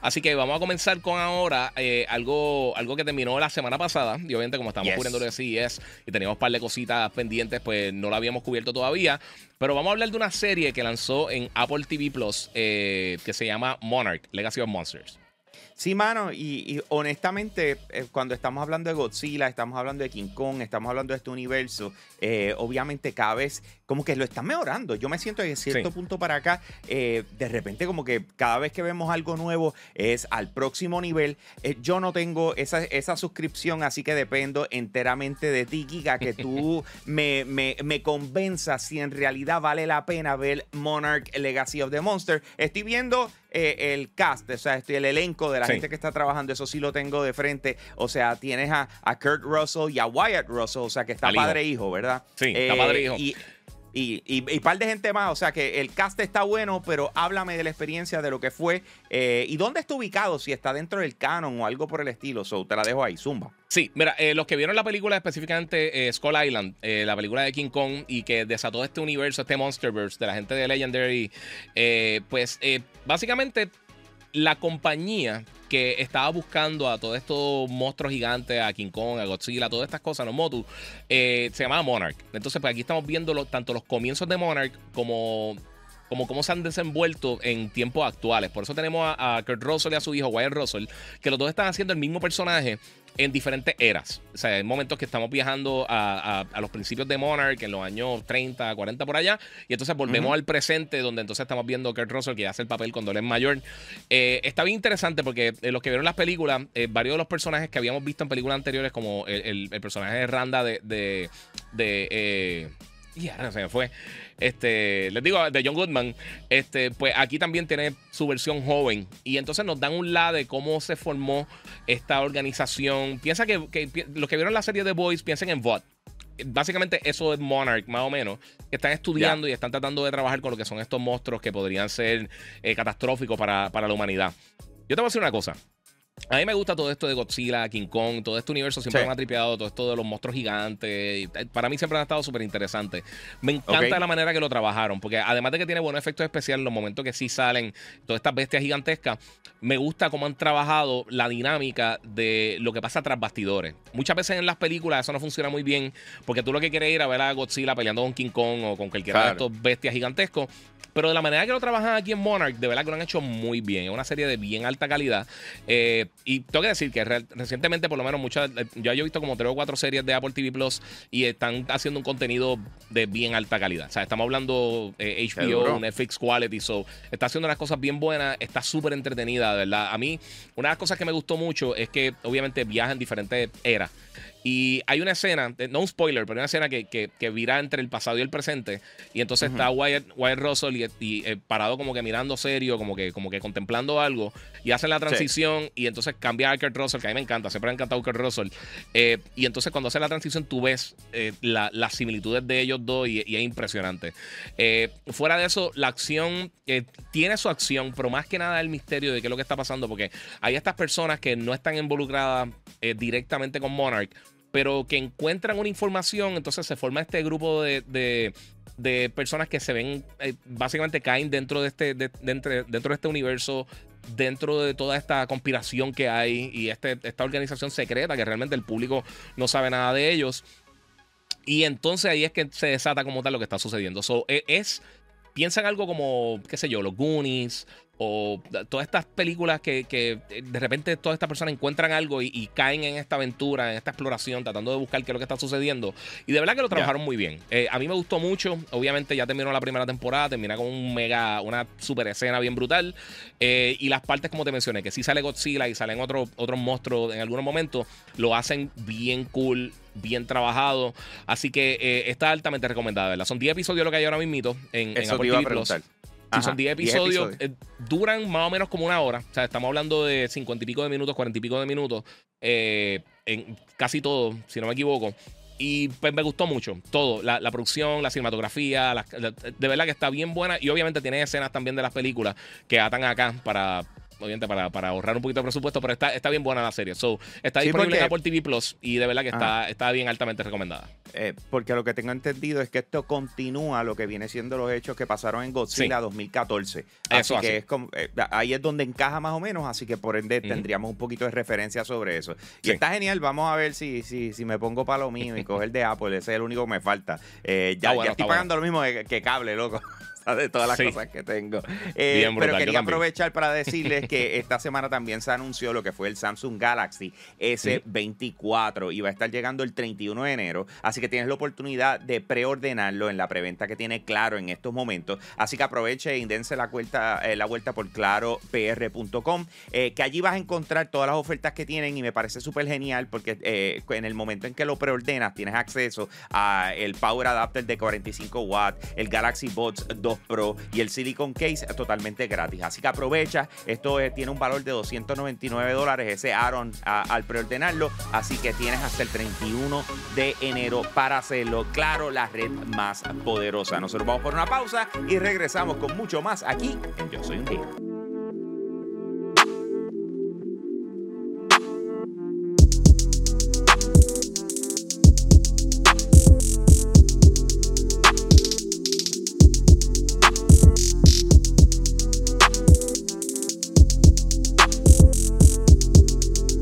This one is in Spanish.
Así que vamos a comenzar con ahora eh, algo, algo que terminó la semana pasada. Y obviamente, como estamos cubriendo lo de CES y teníamos un par de cositas pendientes, pues no lo habíamos cubierto todavía. Pero vamos a hablar de una serie que lanzó en Apple TV Plus eh, que se llama Monarch Legacy of Monsters. Sí, mano, y, honestamente, eh, cuando estamos hablando de Godzilla, estamos hablando de King Kong, estamos hablando de este universo, eh, obviamente cada vez como que lo están mejorando. Yo me siento en cierto punto para acá, eh, de repente como que cada vez que vemos algo nuevo es al próximo nivel. yo no tengo esa, esa, suscripción, así que dependo enteramente de ti, Giga, que tú me, me, me convenzas si en realidad vale la pena ver Monarch Legacy of the Monster. Estoy viendo el cast, o sea, estoy el elenco de la gente que está trabajando, eso sí lo tengo de frente. O sea, tienes a, Kurt Russell y a Wyatt Russell, o sea, que está padre hijo. hijo, ¿verdad? Sí, está padre eh, hijo. Y, y, y, par de gente más. O sea que el cast está bueno, pero háblame de la experiencia, de lo que fue eh, y dónde está ubicado, si está dentro del canon o algo por el estilo. So, te la dejo ahí, Zumba. Sí, mira, eh, los que vieron la película específicamente eh, Skull Island, la película de King Kong y que desató este universo, este Monsterverse de la gente de Legendary, pues básicamente la compañía que estaba buscando a todos estos monstruos gigantes, a King Kong, a Godzilla, todas estas cosas, los Motu, eh, se llamaba Monarch. Entonces, pues aquí estamos viendo tanto los comienzos de Monarch como como cómo se han desenvuelto en tiempos actuales. Por eso tenemos a, Kurt Russell y a su hijo Wyatt Russell, que los dos están haciendo el mismo personaje en diferentes eras. O sea, hay momentos que estamos viajando a, los principios de Monarch, en los años 30, 40 por allá, y entonces volvemos al presente, donde entonces estamos viendo a Kurt Russell que hace el papel cuando él es mayor. Eh, está bien interesante porque eh, los que vieron las películas, eh, varios de los personajes que habíamos visto en películas anteriores, como el, personaje de Randa de... de, de y ahora se me fue. Este, les digo, de John Goodman, este, pues aquí también tiene su versión joven. Y entonces nos dan un lado de cómo se formó esta organización. Piensa que, los que vieron la serie de Boys piensen en VOD. Básicamente eso es Monarch, más o menos, que están estudiando y están tratando de trabajar con lo que son estos monstruos que podrían ser eh, catastróficos para, para la humanidad. Yo te voy a decir una cosa. A mí me gusta todo esto de Godzilla, King Kong, todo este universo siempre me ha tripeado, todo esto de los monstruos gigantes. Eh, para mí siempre ha estado súper interesante. Me encanta la manera que lo trabajaron, porque además de que tiene buenos efectos especiales, en los momentos que sí salen todas estas bestias gigantescas, me gusta cómo han trabajado la dinámica de lo que pasa tras bastidores. Muchas veces en las películas eso no funciona muy bien, porque tú lo que quieres ir a ver a Godzilla peleando con King Kong o con cualquiera de estos bestias gigantescos. Pero de la manera que lo trabajan aquí en Monarch, de verdad que lo han hecho muy bien. Es una serie de bien alta calidad. Eh, y tengo que decir que recientemente, por lo menos, muchas. Eh, yo he visto como tres o cuatro series de Apple TV Plus y están haciendo un contenido de bien alta calidad. O sea, estamos hablando eh, HBO, Netflix Quality. So, está haciendo unas cosas bien buenas. Está súper entretenida, de verdad. A mí, una de las cosas que me gustó mucho es que, obviamente, viaja en diferentes eras. Y hay una escena, eh, no un spoiler, pero una escena que, que, vira entre el pasado y el presente. Y entonces está Wyatt, Russell y, eh, parado como que mirando serio, como que, como que contemplando algo. Y hacen la transición y entonces cambia a Kurt Russell, que a mí me encanta, siempre me ha encantado Kurt Russell. Eh, y entonces cuando hace la transición tú ves las similitudes de ellos dos y, es impresionante. fuera de eso, la acción tiene su acción, pero más que nada el misterio de qué es lo que está pasando, porque hay estas personas que no están involucradas directamente con Monarch pero que encuentran una información, entonces se forma este grupo de, personas que se ven, eh, básicamente caen dentro de, este, dentro, de este universo, dentro de toda esta conspiración que hay y este, esta organización secreta que realmente el público no sabe nada de ellos. Y entonces ahí es que se desata como tal lo que está sucediendo. So, e, es, piensan algo como, qué sé yo, los Goonies o todas estas películas que, eh, de repente todas estas personas encuentran algo y, caen en esta aventura, en esta exploración, tratando de buscar qué es lo que está sucediendo. Y de verdad que lo trabajaron muy bien. Eh, a mí me gustó mucho. Obviamente ya terminó la primera temporada, termina con un mega, una super escena bien brutal. Eh, y las partes, como te mencioné, que si sale Godzilla y salen otros otros monstruos en algunos momentos, lo hacen bien cool bien trabajado. Así que está altamente recomendada, ¿verdad? Son 10 episodios lo que hay ahora mismo en, en Apple TV Plus son 10 episodios, eh, duran más o menos como una hora. O sea, estamos hablando de 50 y pico de minutos, 40 y pico de minutos. Eh, en casi todo, si no me equivoco. Y pues me gustó mucho todo, la, producción, la cinematografía, de verdad que está bien buena y obviamente tiene escenas también de las películas que atan acá para, obviamente para, para, ahorrar un poquito de presupuesto, pero está, está bien buena la serie. So, está disponible en Apple TV Plus y de verdad que está, está bien altamente recomendada. Eh, porque lo que tengo entendido es que esto continúa lo que viene siendo los hechos que pasaron en Godzilla 2014. Así que es como, eh, ahí es donde encaja más o menos, así que por ende tendríamos un poquito de referencia sobre eso. Y está genial, vamos a ver si, si, si me pongo para lo mío y coger de Apple, ese es el único que me falta. Eh, ya, ya, estoy pagando lo mismo que cable, loco de todas las cosas que tengo. Eh, pero quería aprovechar para decirles que esta semana también se anunció lo que fue el Samsung Galaxy S24 y va a estar llegando el 31 de enero. Así que tienes la oportunidad de preordenarlo en la preventa que tiene Claro en estos momentos. Así que aproveche y dense la vuelta, eh, la vuelta por claropr.com, eh, que allí vas a encontrar todas las ofertas que tienen y me parece súper genial porque en el momento en que lo preordenas tienes acceso a el Power Adapter de 45 watts, el Galaxy Buds 2 Pro y el Silicon Case totalmente gratis. Así que aprovecha, esto tiene un valor de 299 dólares ese Aaron al preordenarlo, así que tienes hasta el 31 de enero para hacerlo. Claro, la red más poderosa. Nosotros vamos por una pausa y regresamos con mucho más aquí Yo Soy un Día.